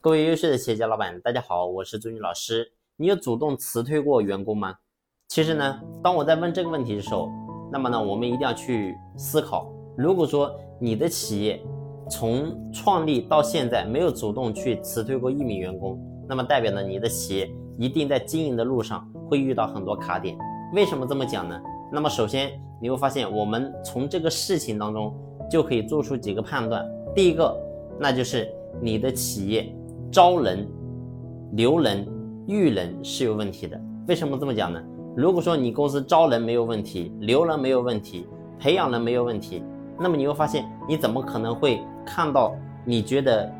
各位优秀的企业家老板，大家好，我是朱军老师。你有主动辞退过员工吗？其实呢，当我在问这个问题的时候，那么呢，我们一定要去思考，如果说你的企业从创立到现在没有主动去辞退过一名员工，那么代表呢，你的企业一定在经营的路上会遇到很多卡点。为什么这么讲呢？那么首先你会发现，我们从这个事情当中就可以做出几个判断。第一个，那就是你的企业招人、留人、育人是有问题的。为什么这么讲呢？如果说你公司招人没有问题，留人没有问题，培养人没有问题，那么你会发现，你怎么可能会看到你觉得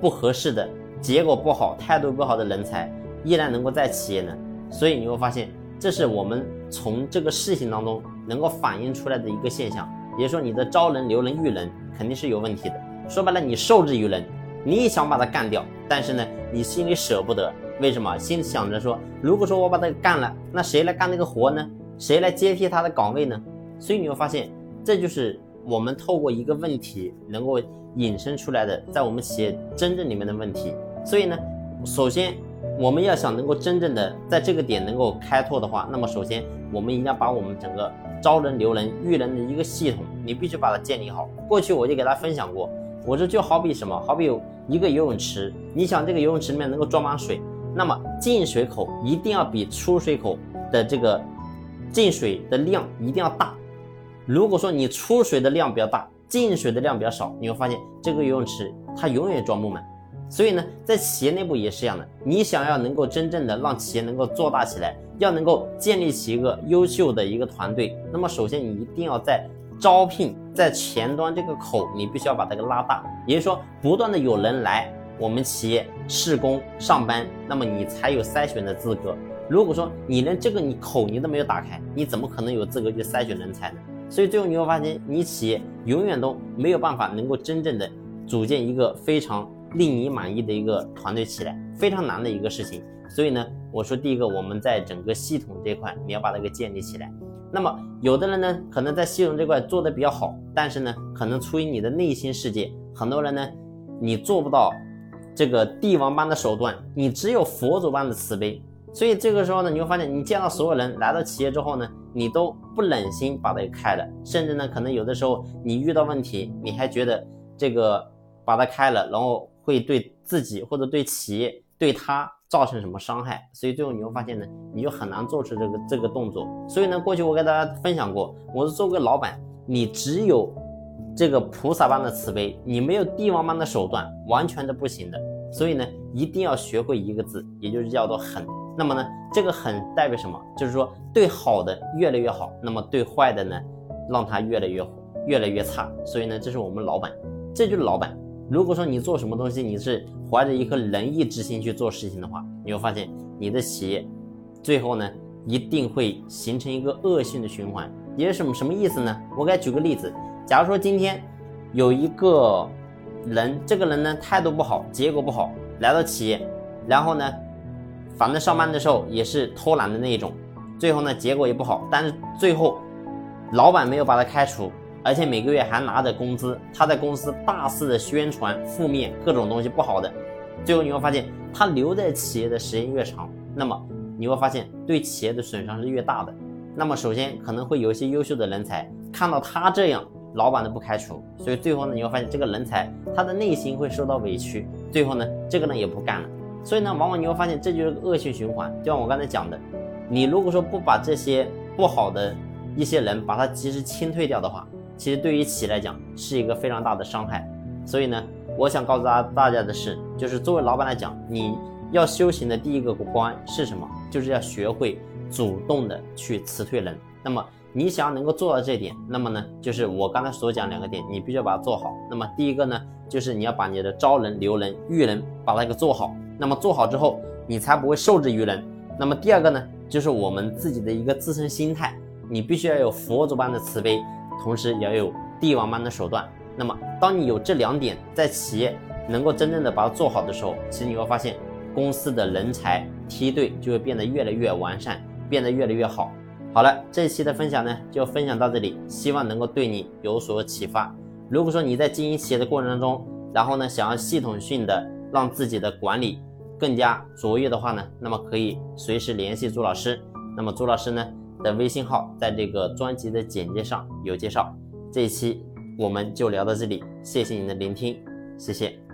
不合适的结果不好、态度不好的人才依然能够在企业呢？所以你会发现，这是我们从这个事情当中能够反映出来的一个现象，也就是说，你的招人、留人、育人肯定是有问题的。说白了，你受制于人，你也想把他干掉，但是呢，你心里舍不得。为什么？心里想着说，如果说我把他干了，那谁来干那个活呢？谁来接替他的岗位呢？所以你会发现，这就是我们透过一个问题能够引申出来的，在我们企业真正里面的问题。所以呢，首先我们要想能够真正的在这个点能够开拓的话，那么首先我们一定要把我们整个招人、留人、育人的一个系统，你必须把它建立好。过去我就给大家分享过，我说就好比什么？好比有一个游泳池，你想这个游泳池里面能够装满水。那么进水口一定要比出水口的这个进水的量一定要大。如果说你出水的量比较大，进水的量比较少，你会发现这个游泳池它永远装不满。所以呢，在企业内部也是一样的。你想要能够真正的让企业能够做大起来，要能够建立起一个优秀的一个团队，那么首先你一定要在招聘在前端这个口，你必须要把它给拉大，也就是说不断的有人来。我们企业试工上班，那么你才有筛选的资格。如果说你连这个你口你都没有打开，你怎么可能有资格去筛选人才呢？所以最后你会发现，你企业永远都没有办法能够真正的组建一个非常令你满意的一个团队起来，非常难的一个事情。所以呢，我说第一个，我们在整个系统这块你要把它给建立起来。那么有的人呢，可能在系统这块做的比较好，但是呢，可能出于你的内心世界，很多人呢，你做不到。这个帝王般的手段，你只有佛祖般的慈悲，所以这个时候呢，你会发现，你见到所有人来到企业之后呢，你都不忍心把它给开了，甚至呢，可能有的时候你遇到问题，你还觉得这个把它开了，然后会对自己或者对企业对他造成什么伤害，所以最后你会发现呢，你就很难做出这个这个动作。所以呢，过去我给大家分享过，我是作为老板，你只有。这个菩萨般的慈悲，你没有帝王般的手段，完全的不行的。所以呢，一定要学会一个字，也就是叫做狠。那么呢，这个狠代表什么？就是说对好的越来越好，那么对坏的呢，让他越来越越来越差。所以呢，这是我们老板，这就是老板。如果说你做什么东西，你是怀着一颗仁义之心去做事情的话，你会发现你的企业最后呢，一定会形成一个恶性的循环。也是什么什么意思呢？我给举个例子。假如说今天有一个人，这个人呢态度不好，结果不好，来到企业，然后呢，反正上班的时候也是偷懒的那一种，最后呢结果也不好，但是最后老板没有把他开除，而且每个月还拿着工资，他在公司大肆的宣传负面各种东西不好的，最后你会发现他留在企业的时间越长，那么你会发现对企业的损伤是越大的。那么首先可能会有一些优秀的人才看到他这样。老板都不开除，所以最后呢，你会发现这个人才他的内心会受到委屈，最后呢，这个呢也不干了。所以呢，往往你会发现这就是个恶性循环。就像我刚才讲的，你如果说不把这些不好的一些人把他及时清退掉的话，其实对于企业来讲是一个非常大的伤害。所以呢，我想告诉大大家的是，就是作为老板来讲，你要修行的第一个关是什么？就是要学会主动的去辞退人。那么。你想要能够做到这点，那么呢，就是我刚才所讲两个点，你必须要把它做好。那么第一个呢，就是你要把你的招人、留人、育人把它给做好。那么做好之后，你才不会受制于人。那么第二个呢，就是我们自己的一个自身心态，你必须要有佛祖般的慈悲，同时也要有帝王般的手段。那么当你有这两点在企业能够真正的把它做好的时候，其实你会发现公司的人才梯队就会变得越来越完善，变得越来越好。好了，这期的分享呢，就分享到这里，希望能够对你有所启发。如果说你在经营企业的过程当中，然后呢，想要系统性的让自己的管理更加卓越的话呢，那么可以随时联系朱老师。那么朱老师呢的微信号在这个专辑的简介上有介绍。这一期我们就聊到这里，谢谢您的聆听，谢谢。